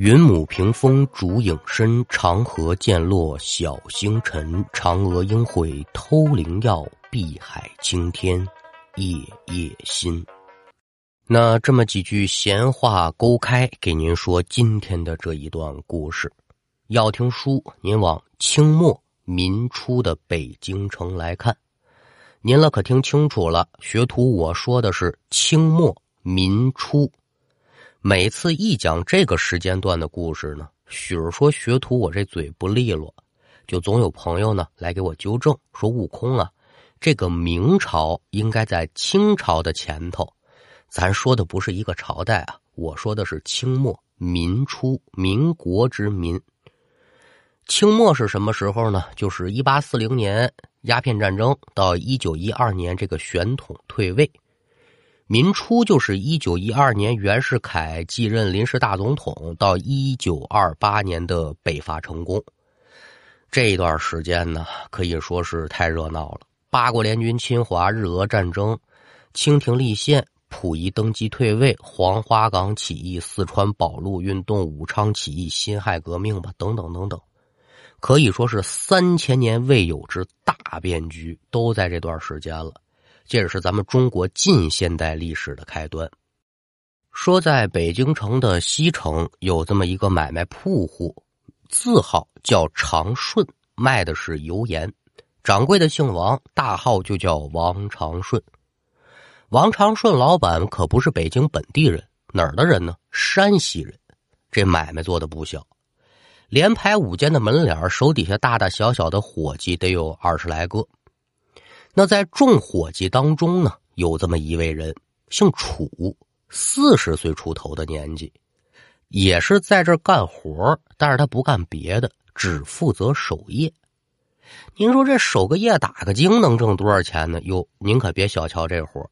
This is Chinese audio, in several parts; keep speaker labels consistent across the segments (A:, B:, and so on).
A: 云母屏风烛影深，长河渐落晓星沉。嫦娥应悔偷灵药，碧海青天夜夜心。那这么几句闲话勾开，给您说今天的这一段故事。要听书，您往清末民初的北京城来看。您了可听清楚了，学徒我说的是清末民初。每次一讲这个时间段的故事呢，许说学徒我这嘴不利落，就总有朋友呢来给我纠正，说悟空啊，这个明朝应该在清朝的前头。咱说的不是一个朝代啊，我说的是清末民初，民国之民。清末是什么时候呢？就是一八四零年鸦片战争到一九一二年这个宣统退位。民初就是一九一二年袁世凯继任临时大总统到一九二八年的北伐成功。这一段时间呢，可以说是太热闹了。八国联军侵华，日俄战争，清廷立宪。溥仪登基退位，黄花岗起义、四川保路运动、武昌起义、辛亥革命吧，等等等等，可以说是三千年未有之大变局，都在这段时间了。这也是咱们中国近现代历史的开端。说在北京城的西城有这么一个买卖铺户，字号叫长顺，卖的是油盐。掌柜的姓王，大号就叫王长顺。王长顺老板可不是北京本地人，哪儿的人呢？山西人。这买卖做的不小，连排五间的门脸手底下大大小小的伙计得有二十来个。那在众伙计当中呢，有这么一位人，姓楚，四十岁出头的年纪，也是在这干活，但是他不干别的，只负责守夜。您说这守个夜打个更能挣多少钱呢？哟，您可别小瞧这活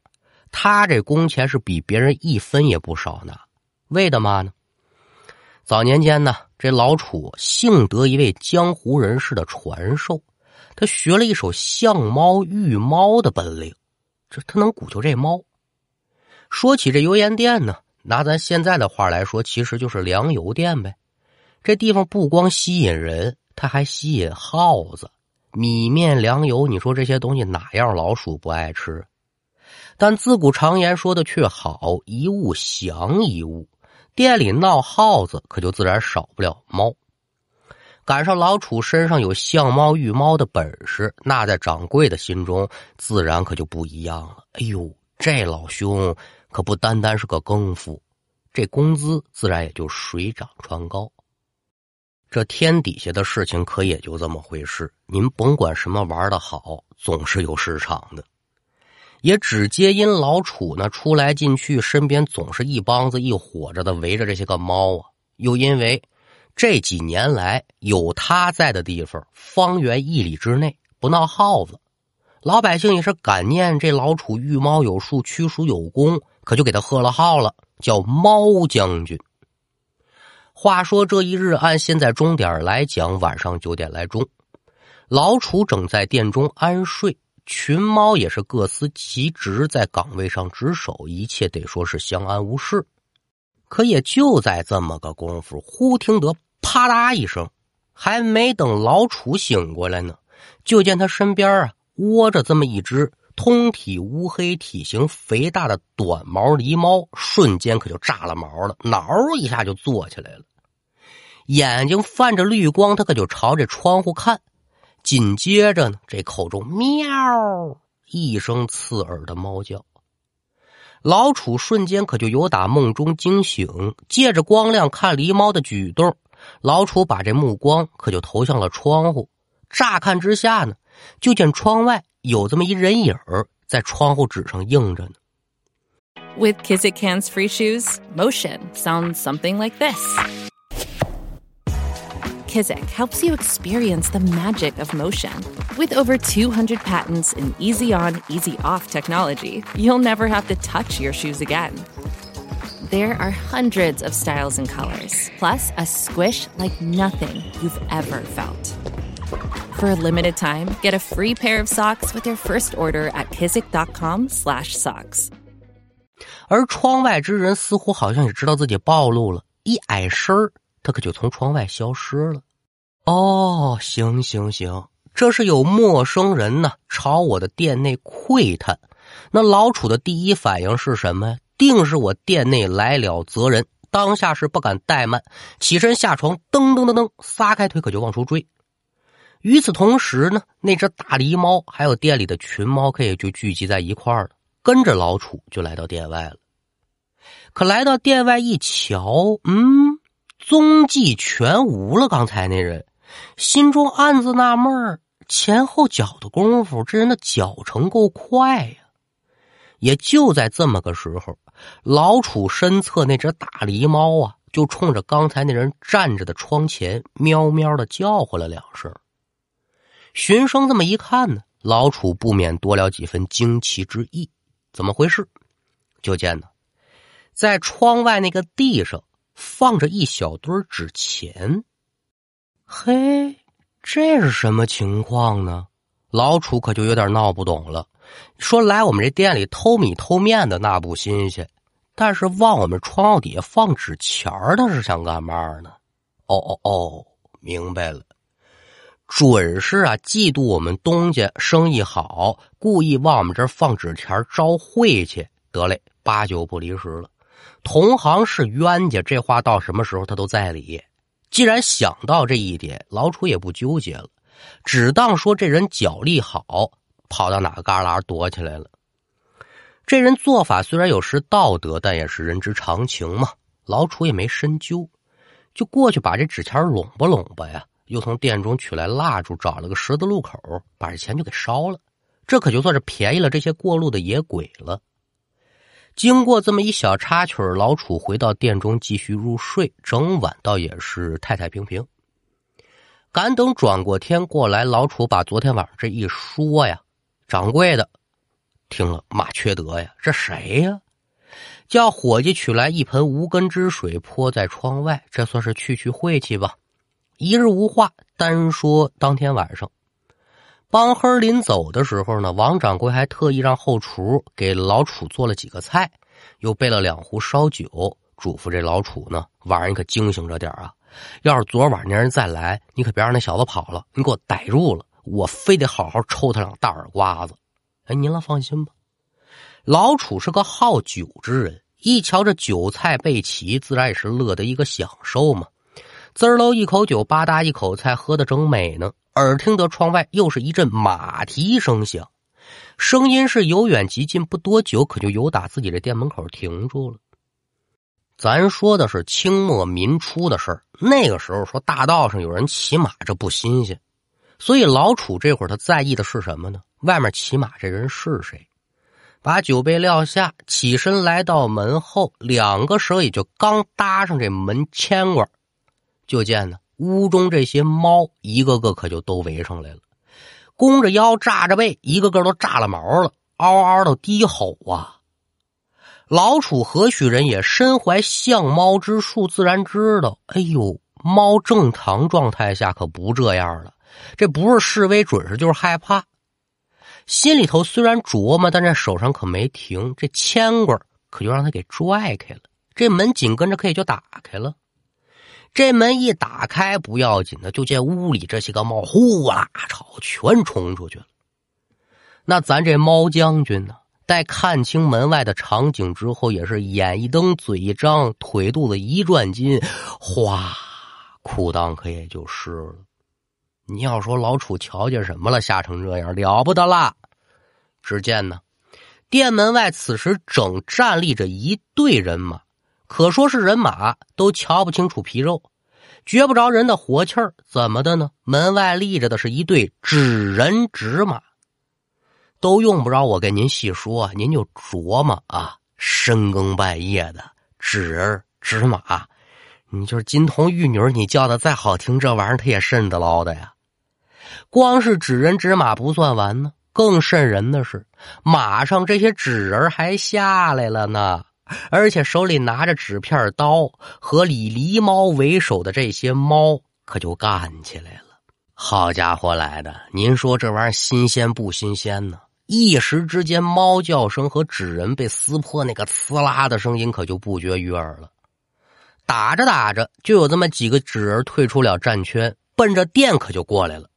A: 他这工钱是比别人一分也不少呢，为的嘛呢？早年间呢，这老楚幸得一位江湖人士的传授，他学了一手相猫御猫的本领，这他能鼓就这猫。说起这油盐店呢，拿咱现在的话来说，其实就是粮油店呗。这地方不光吸引人，它还吸引耗子。米面粮油，你说这些东西哪样老鼠不爱吃？但自古常言说的却好，一物降一物，店里闹耗子，可就自然少不了猫。赶上老楚身上有相猫御猫的本事，那在掌柜的心中自然可就不一样了。哎呦，这老兄可不单单是个更夫，这工资自然也就水涨船高。这天底下的事情可也就这么回事，您甭管什么玩的好，总是有市场的。也只皆因老楚呢出来进去，身边总是一帮子一伙着的围着这些个猫啊。又因为这几年来有他在的地方，方圆一里之内不闹耗子，老百姓也是感念这老楚御猫有术，驱鼠有功，可就给他贺了号了，叫猫将军。话说这一日，按现在钟点来讲，晚上九点来钟，老楚整在殿中安睡。群猫也是各司其职，在岗位上值守，一切得说是相安无事。可也就在这么个功夫，忽听得啪嗒一声，还没等老楚醒过来呢，就见他身边啊窝着这么一只通体乌黑、体型肥大的短毛狸猫，瞬间可就炸了毛了，挠一下就坐起来了，眼睛泛着绿光，他可就朝这窗户看。紧接着呢，这口中喵一声刺耳的猫叫，老楚瞬间可就由打梦中惊醒，借着光亮看狸猫的举动。老楚把这目光可就投向了窗户，乍看之下呢，就见窗外有这么一人影在窗户纸上映着呢。
B: With Kizik hands free shoes, motion sounds something like this. Kizik helps you experience the magic of motion. With over 200 patents and easy on, easy off technology, you'll never have to touch your shoes again. There are hundreds of styles and colors, plus a squish like nothing you've ever felt. For a limited time, get a free pair of socks with your first order at kizik.com slash socks.
A: 而窗外之人似乎好像也知道自己暴露了，一矮身他可就从窗外消失了。哦，行行行，这是有陌生人呢，朝我的店内窥探。那老楚的第一反应是什么呀？定是我店内来了责人。当下是不敢怠慢，起身下床，噔噔噔噔，撒开腿可就往出追。与此同时呢，那只大狸猫还有店里的群猫，可也就聚集在一块儿了，跟着老楚就来到店外了。可来到店外一瞧，嗯，踪迹全无了。刚才那人心中暗自纳闷前后脚的功夫，这人的脚程够快呀。也就在这么个时候，老楚身侧那只大狸猫啊，就冲着刚才那人站着的窗前喵喵的叫唤了两声。寻声这么一看呢，老楚不免多了几分惊奇之意。怎么回事？就见呢，在窗外那个地上放着一小堆纸钱。嘿，这是什么情况呢？老楚可就有点闹不懂了。说来我们这店里偷米偷面的那不新鲜，但是往我们窗户底下放纸钱的是想干嘛呢？哦哦哦，明白了，准是啊，嫉妒我们东家生意好，故意往我们这儿放纸钱招晦气。得嘞，八九不离十了。同行是冤家，这话到什么时候他都在理。既然想到这一点，老楚也不纠结了，只当说这人脚力好。跑到哪旮旯躲起来了？这人做法虽然有失道德，但也是人之常情嘛。老楚也没深究，就过去把这纸钱拢吧拢吧呀，又从店中取来蜡烛，找了个十字路口，把这钱就给烧了。这可就算是便宜了这些过路的野鬼了。经过这么一小插曲，老楚回到店中继续入睡。整晚倒也是太太平平。赶等转过天过来，老楚把昨天晚上这一说呀。掌柜的听了骂缺德呀！这谁呀？叫伙计取来一盆无根之水泼在窗外，这算是去去晦气吧。一日无话，单说当天晚上，帮黑临走的时候呢，王掌柜还特意让后厨给老楚做了几个菜，又备了两壶烧酒，嘱咐这老楚呢，晚上可惊醒着点啊！要是昨晚那人再来，你可别让那小子跑了，你给我逮住了。我非得好好抽他两大耳刮子！哎，您了放心吧，老楚是个好酒之人，一瞧这酒菜备齐，自然也是乐得一个享受嘛。滋儿喽一口酒，吧嗒一口菜，喝得正美呢。耳听得窗外又是一阵马蹄声响，声音是由远及近，不多久可就由打自己的店门口停住了。咱说的是清末民初的事儿，那个时候说大道上有人骑马，这不新鲜。所以老楚这会儿他在意的是什么呢？外面骑马这人是谁？把酒杯撂下，起身来到门后，两个手也就刚搭上这门牵挂，就见呢屋中这些猫一个个可就都围上来了，弓着腰，炸着背，一个个都炸了毛了，嗷嗷的低吼啊！老楚何许人也？身怀相猫之术，自然知道，哎呦，猫正常状态下可不这样了。这不是示威，准是就是害怕。心里头虽然琢磨，但这手上可没停。这牵挂可就让他给拽开了。这门紧跟着可以就打开了。这门一打开不要紧的，就见屋里这些个猫呼啦朝全冲出去了。那咱这猫将军呢，待看清门外的场景之后，也是眼一瞪，嘴一张，腿肚子一转筋，哗，裤裆可也就湿了。你要说老楚瞧见什么了？吓成这样了不得啦！只见呢，店门外此时整站立着一队人马，可说是人马都瞧不清楚皮肉，觉不着人的活气儿。怎么的呢？门外立着的是一队纸人纸马，都用不着我给您细说，您就琢磨啊。深更半夜的纸人纸马，你就是金童玉女，你叫的再好听，这玩意儿它也瘆得牢的呀。光是纸人纸马不算完呢，更瘆人的是，马上这些纸人还下来了呢，而且手里拿着纸片刀，和以狸猫为首的这些猫可就干起来了。好家伙来的，您说这玩意儿新鲜不新鲜呢？一时之间，猫叫声和纸人被撕破那个呲啦的声音可就不绝于耳了。打着打着，就有这么几个纸人退出了战圈，奔着店可就过来了。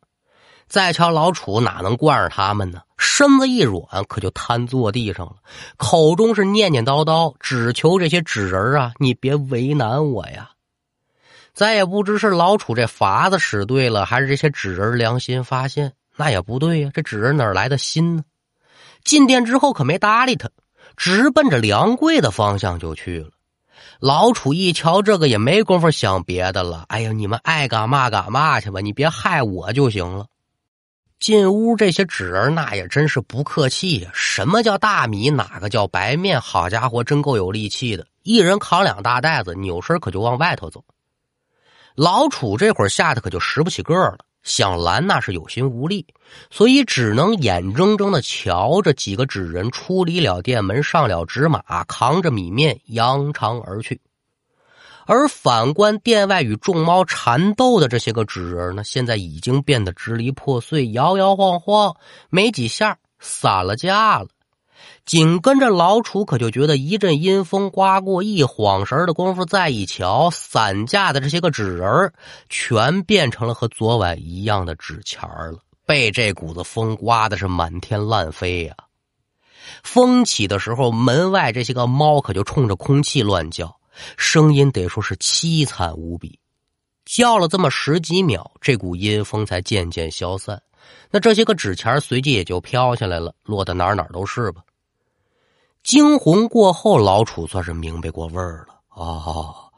A: 再瞧老楚哪能惯着他们呢？身子一软，可就瘫坐地上了，口中是念念叨叨，只求这些纸人啊，你别为难我呀。咱也不知是老楚这法子使对了，还是这些纸人良心发现，那也不对呀。这纸人哪来的心呢？进店之后可没搭理他，直奔着梁柜的方向就去了。老楚一瞧这个，也没工夫想别的了。哎呀，你们爱干嘛干嘛去吧，你别害我就行了。进屋，这些纸人那也真是不客气呀。什么叫大米？哪个叫白面？好家伙，真够有力气的！一人扛两大袋子，扭身可就往外头走。老楚这会儿吓得可就拾不起个了，想拦那是有心无力，所以只能眼睁睁的瞧着几个纸人出离了店门，上了纸马，扛着米面扬长而去。而反观店外与众猫缠斗的这些个纸人呢，现在已经变得支离破碎，摇摇晃晃，没几下散了架了。紧跟着老楚可就觉得一阵阴风刮过，一晃神的功夫，再一瞧，散架的这些个纸人全变成了和昨晚一样的纸钱了，被这股子风刮的是满天乱飞呀！风起的时候，门外这些个猫可就冲着空气乱叫。声音得说是凄惨无比，叫了这么十几秒，这股阴风才渐渐消散。那这些个纸钱随即也就飘下来了，落得哪哪都是吧。惊魂过后，老楚算是明白过味儿了。哦，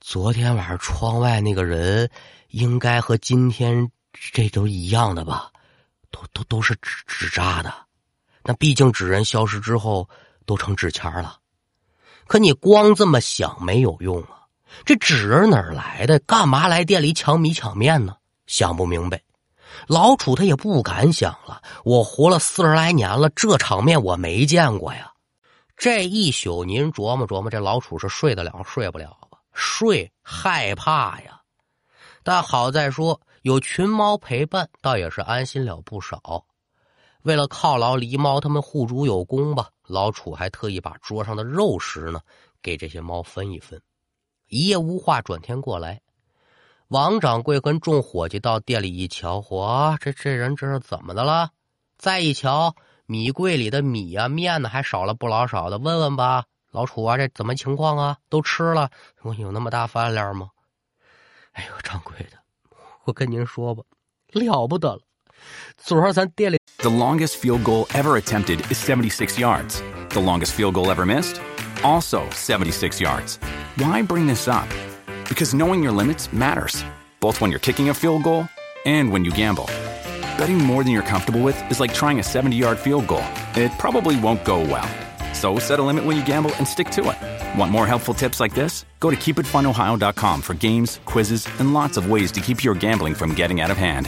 A: 昨天晚上窗外那个人，应该和今天这都一样的吧？都都都是纸纸扎的。那毕竟纸人消失之后，都成纸钱了。可你光这么想没有用啊！这纸人哪儿来的？干嘛来店里抢米抢面呢？想不明白。老楚他也不敢想了。我活了四十来年了，这场面我没见过呀。这一宿您琢磨琢磨，这老楚是睡得了睡不了吧？睡害怕呀。但好在说有群猫陪伴，倒也是安心了不少。为了犒劳狸猫，他们护主有功吧。老楚还特意把桌上的肉食呢给这些猫分一分。一夜无话，转天过来，王掌柜跟众伙计到店里一瞧，嚯，这这人这是怎么的了？再一瞧，米柜里的米呀、面呢还少了不老少的。问问吧，老楚啊，这怎么情况啊？都吃了？我有那么大饭量吗？哎呦，掌柜的，我跟您说吧，了不得了。昨儿咱店里。
C: The longest field goal ever attempted is 76 yards. The longest field goal ever missed? Also 76 yards. Why bring this up? Because knowing your limits matters, both when you're kicking a field goal and when you gamble. Betting more than you're comfortable with is like trying a 70 yard field goal. It probably won't go well. So set a limit when you gamble and stick to it. Want more helpful tips like this? Go to keepitfunohio.com for games, quizzes, and lots of ways to keep your gambling from getting out of hand.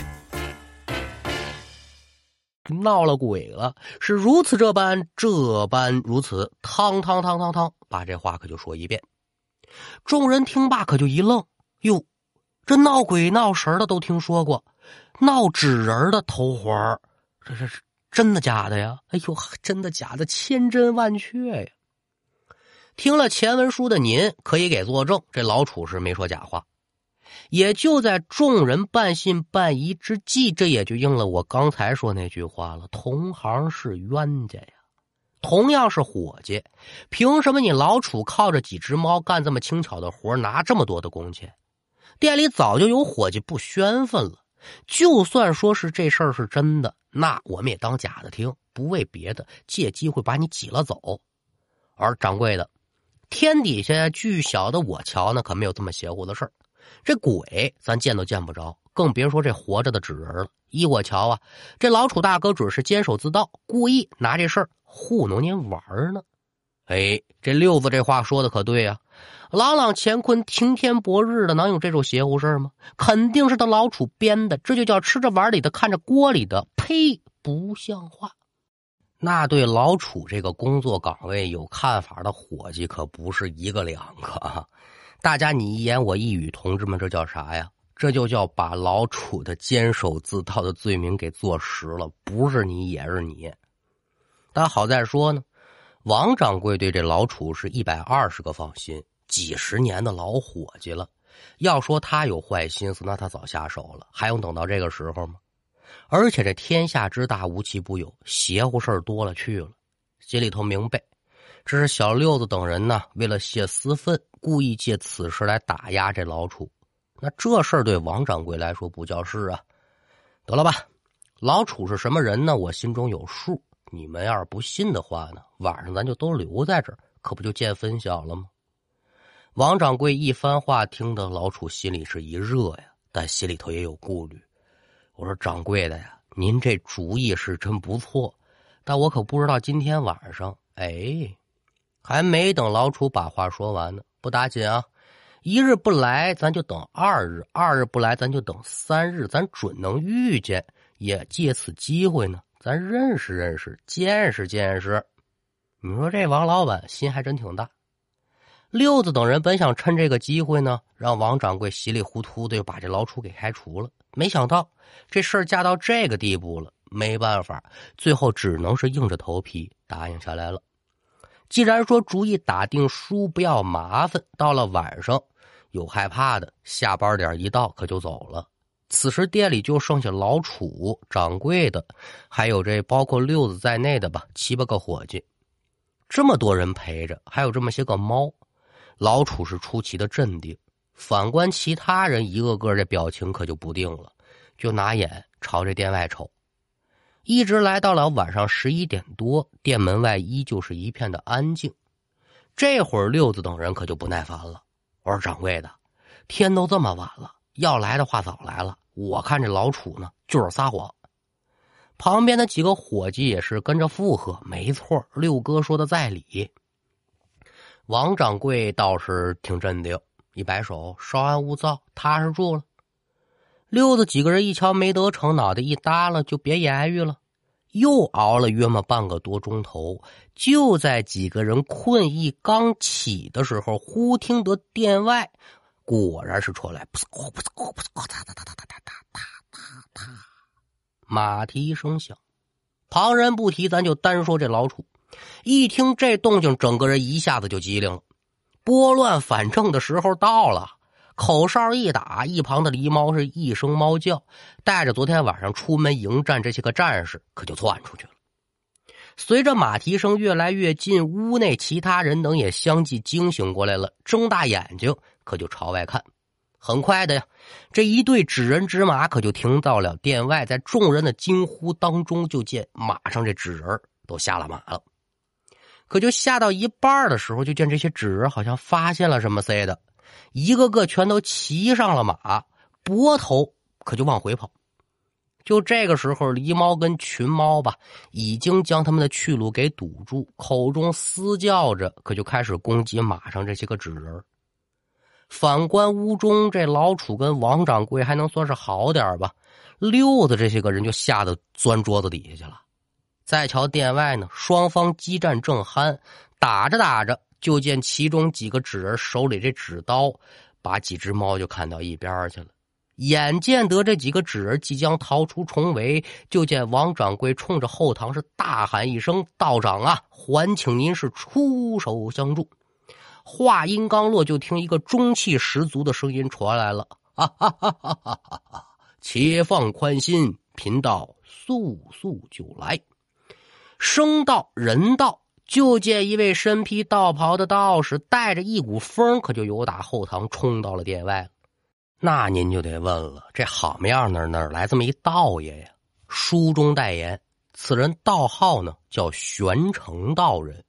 A: 闹了鬼了，是如此这般，这般如此，汤汤汤汤汤，把这话可就说一遍。众人听罢可就一愣，哟，这闹鬼闹神的都听说过， 闹纸人的头环这这是真的假的呀？哎呦，真的假的，千真万确呀！听了前文书的您，可以给作证，这老楚是没说假话。也就在众人半信半疑之际，这也就应了我刚才说那句话了：同行是冤家呀。同样是伙计，凭什么你老楚靠着几只猫干这么轻巧的活，拿这么多的工钱？店里早就有伙计不宣愤了。就算说是这事儿是真的，那我们也当假的听，不为别的，借机会把你挤了走。而掌柜的，天底下巨小的我瞧呢，可没有这么邪乎的事儿。这鬼咱见都见不着，更别说这活着的纸人了。依我瞧啊，这老楚大哥准是监守自盗，故意拿这事儿糊弄您玩呢。哎，这六子这话说的可对呀！朗朗乾坤，晴天博日的，能有这种邪乎事吗？肯定是他老楚编的，这就叫吃着碗里的，看着锅里的。呸，不像话！那对老楚这个工作岗位有看法的伙计可不是一个两个啊。大家你一言我一语，同志们，这叫啥呀？这就叫把老楚的监守自盗的罪名给坐实了，不是你也是你。但好在说呢，王掌柜对这老楚是一百二十个放心，几十年的老伙计了。要说他有坏心思，那他早下手了，还用等到这个时候吗？而且这天下之大，无奇不有，邪乎事儿多了去了。心里头明白，这是小六子等人呢，为了泄私愤，故意借此事来打压这老楚。那这事儿对王掌柜来说不叫事啊。得了吧，老楚是什么人呢？我心中有数。你们要是不信的话呢，晚上咱就都留在这儿，可不就见分晓了吗？王掌柜一番话，听得老楚心里是一热呀，但心里头也有顾虑。我说：“掌柜的呀，您这主意是真不错，但我可不知道今天晚上。”哎，还没等老楚把话说完呢，不打紧啊！一日不来，咱就等二日；二日不来，咱就等三日。咱准能遇见，也借此机会呢，咱认识认识，见识见识。你说这王老板心还真挺大。六子等人本想趁这个机会呢，让王掌柜稀里糊涂的就把这老楚给开除了。没想到这事儿嫁到这个地步了，没办法，最后只能是硬着头皮答应下来了。既然说主意打定输，不要麻烦，到了晚上有害怕的，下班点一到可就走了。此时店里就剩下老楚、掌柜的，还有这包括六子在内的吧七八个伙计，这么多人陪着，还有这么些个猫。老楚是出奇的镇定，反观其他人，一个个这表情可就不定了，就拿眼朝这店外瞅。一直来到了晚上十一点多，店门外依旧是一片的安静。这会儿六子等人可就不耐烦了：“我说掌柜的，天都这么晚了，要来的话早来了。我看这老楚呢，就是撒谎。”旁边的几个伙计也是跟着附和：“没错，六哥说的在理。”王掌柜倒是挺镇定，一摆手：“稍安勿躁，踏实住了。”六子几个人一瞧没得逞，脑袋一耷拉，就别言语了。又熬了约么半个多钟头，就在几个人困意刚起的时候，忽听得店外果然是传来“噗呲噗呲噗呲噗哒哒哒哒哒哒哒哒哒”马蹄声响。旁人不提，咱就单说这老楚。一听这动静，整个人一下子就机灵了。拨乱反正的时候到了，口哨一打，一旁的狸猫是一声猫叫，带着昨天晚上出门迎战这些个战士，可就窜出去了。随着马蹄声越来越近，屋内其他人等也相继惊醒过来了，睁大眼睛可就朝外看。很快的呀，这一队纸人纸马可就停到了店外，在众人的惊呼当中，就见马上这纸人都下了马了。可就下到一半的时候，就见这些纸人好像发现了什么似的，一个个全都骑上了马，拨头可就往回跑。就这个时候，狸猫跟群猫吧，已经将他们的去路给堵住，口中嘶叫着，可就开始攻击马上这些个纸人。反观屋中，这老楚跟王掌柜还能算是好点吧，六子这些个人就吓得钻桌子底下去了。再瞧店外呢，双方激战正酣，打着打着，就见其中几个纸人手里这纸刀，把几只猫就砍到一边去了。眼见得这几个纸人即将逃出重围，就见王掌柜冲着后堂是大喊一声：“道长啊，还请您是出手相助。”话音刚落，就听一个中气十足的声音传来了：“哈哈哈哈哈哈！且放宽心，贫道速速就来。”生道人道，就见一位身披道袍的道士，带着一股风，可就由打后堂冲到了殿外。那您就得问了，这好么样的哪儿来这么一道爷呀？书中代言，此人道号呢叫玄成道人。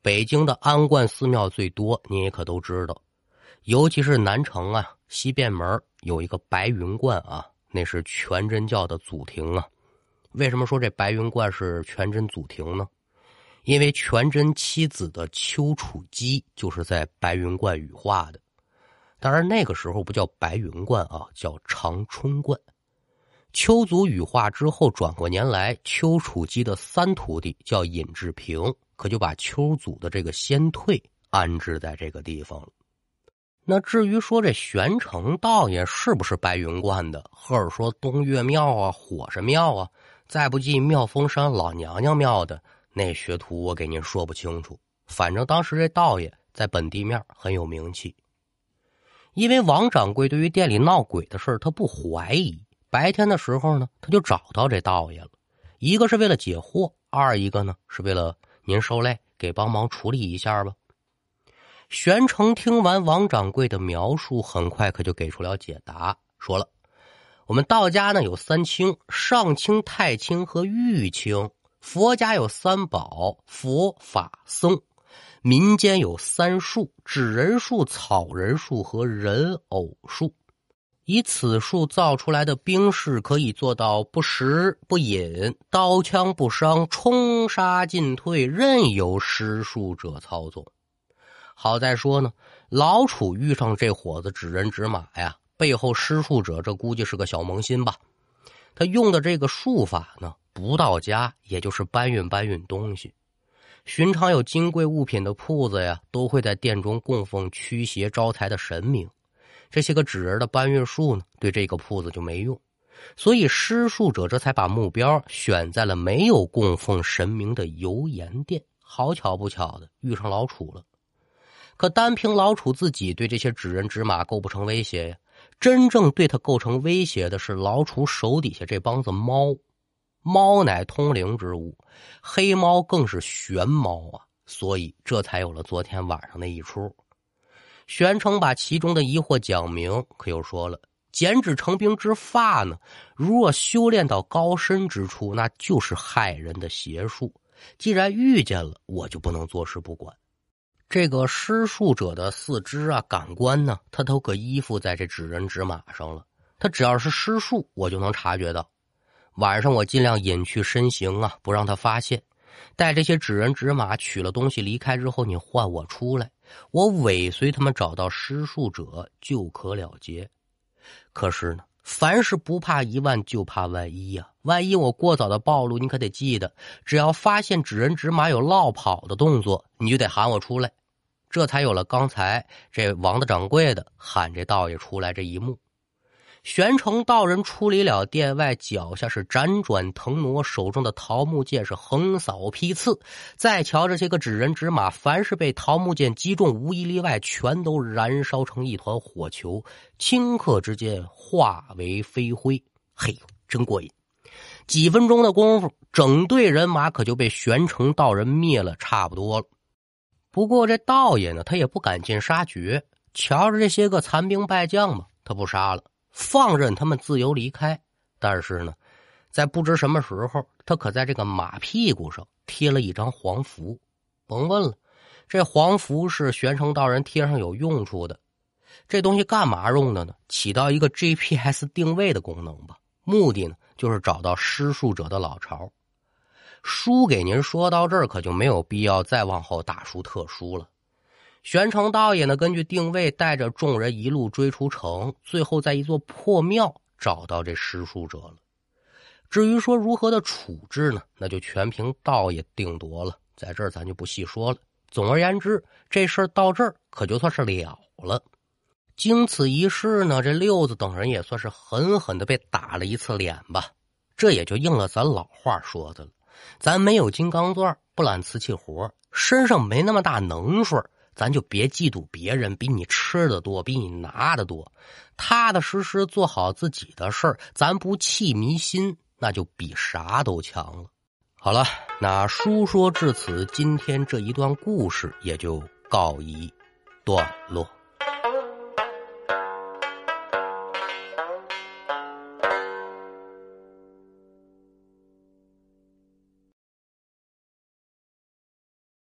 A: 北京的安观寺庙最多，您也可都知道，尤其是南城啊西便门有一个白云观啊，那是全真教的祖庭啊。为什么说这白云观是全真祖庭呢？因为全真妻子的丘处机就是在白云观羽化的。当然那个时候不叫白云观啊，叫长春观。丘祖羽化之后，转过年来，丘处机的三徒弟叫尹志平，可就把丘祖的这个先退安置在这个地方了。那至于说这玄成道爷是不是白云观的，或者说东岳庙啊、火神庙啊？再不济妙峰山老娘娘庙的那学徒，我给您说不清楚。反正当时这道爷在本地面很有名气。因为王掌柜对于店里闹鬼的事他不怀疑。白天的时候呢，他就找到这道爷了，一个是为了解惑，二一个呢是为了您受累，给帮忙处理一下吧。玄成听完王掌柜的描述，很快可就给出了解答，说了：“我们道家呢有三清，上清、太清和玉清；佛家有三宝，佛法僧。”民间有三术：纸人术、草人术和人偶术。以此术造出来的兵士，可以做到不食不饮，刀枪不伤，冲杀进退，任由施术者操纵。好在说呢，老楚遇上这伙子纸人纸马呀，背后施术者这估计是个小萌新吧。他用的这个术法呢，不到家，也就是搬运搬运东西。寻常有金贵物品的铺子呀，都会在店中供奉驱邪招财的神明。这些个纸人的搬运术呢，对这个铺子就没用，所以施术者这才把目标选在了没有供奉神明的油盐店。好巧不巧的遇上老楚了。可单凭老楚自己对这些纸人纸马构不成威胁呀，真正对他构成威胁的是老楚手底下这帮子猫。猫乃通灵之物，黑猫更是玄猫啊，所以这才有了昨天晚上那一出。玄成把其中的疑惑讲明，可又说了：剪纸成兵之法呢，如若修炼到高深之处，那就是害人的邪术。既然遇见了，我就不能坐视不管。这个施术者的四肢啊、感官呢，他都可依附在这纸人纸马上了。他只要是施术，我就能察觉到。晚上我尽量隐去身形啊，不让他发现。带这些纸人纸马取了东西离开之后，你唤我出来，我尾随他们找到施术者就可了结。可是呢，凡事不怕一万，就怕万一呀。万一我过早的暴露，你可得记得，只要发现纸人纸马有落跑的动作，你就得喊我出来。这才有了刚才这王的掌柜的喊这道爷出来这一幕。玄城道人出离了殿外，脚下是辗转腾挪，手中的桃木剑是横扫劈刺。再瞧这些个纸人纸马，凡是被桃木剑击中，无一例外，全都燃烧成一团火球，顷刻之间化为飞灰。嘿，真过瘾！几分钟的功夫，整队人马可就被玄城道人灭了差不多了。不过这道爷呢，他也不赶尽杀绝，瞧着这些个残兵败将嘛，他不杀了。放任他们自由离开，但是呢，在不知什么时候，他可在这个马屁股上贴了一张黄符。甭问了，这黄符是玄城道人贴上有用处的。这东西干嘛用的呢？起到一个 GPS 定位的功能吧。目的呢，就是找到施术者的老巢。书给您说到这儿，可就没有必要再往后大书特书了。玄城道爷呢，根据定位，带着众人一路追出城，最后在一座破庙找到这施术者了。至于说如何的处置呢，那就全凭道爷定夺了，在这儿咱就不细说了。总而言之，这事儿到这儿可就算是了了。经此一事呢，这六子等人也算是狠狠的被打了一次脸吧。这也就应了咱老话说的了：咱没有金刚钻，不揽瓷器活，身上没那么大能数。咱就别嫉妒别人比你吃的多，比你拿的多，踏踏实实做好自己的事儿，咱不气迷心，那就比啥都强了。好了，那书说至此，今天这一段故事也就告一段落。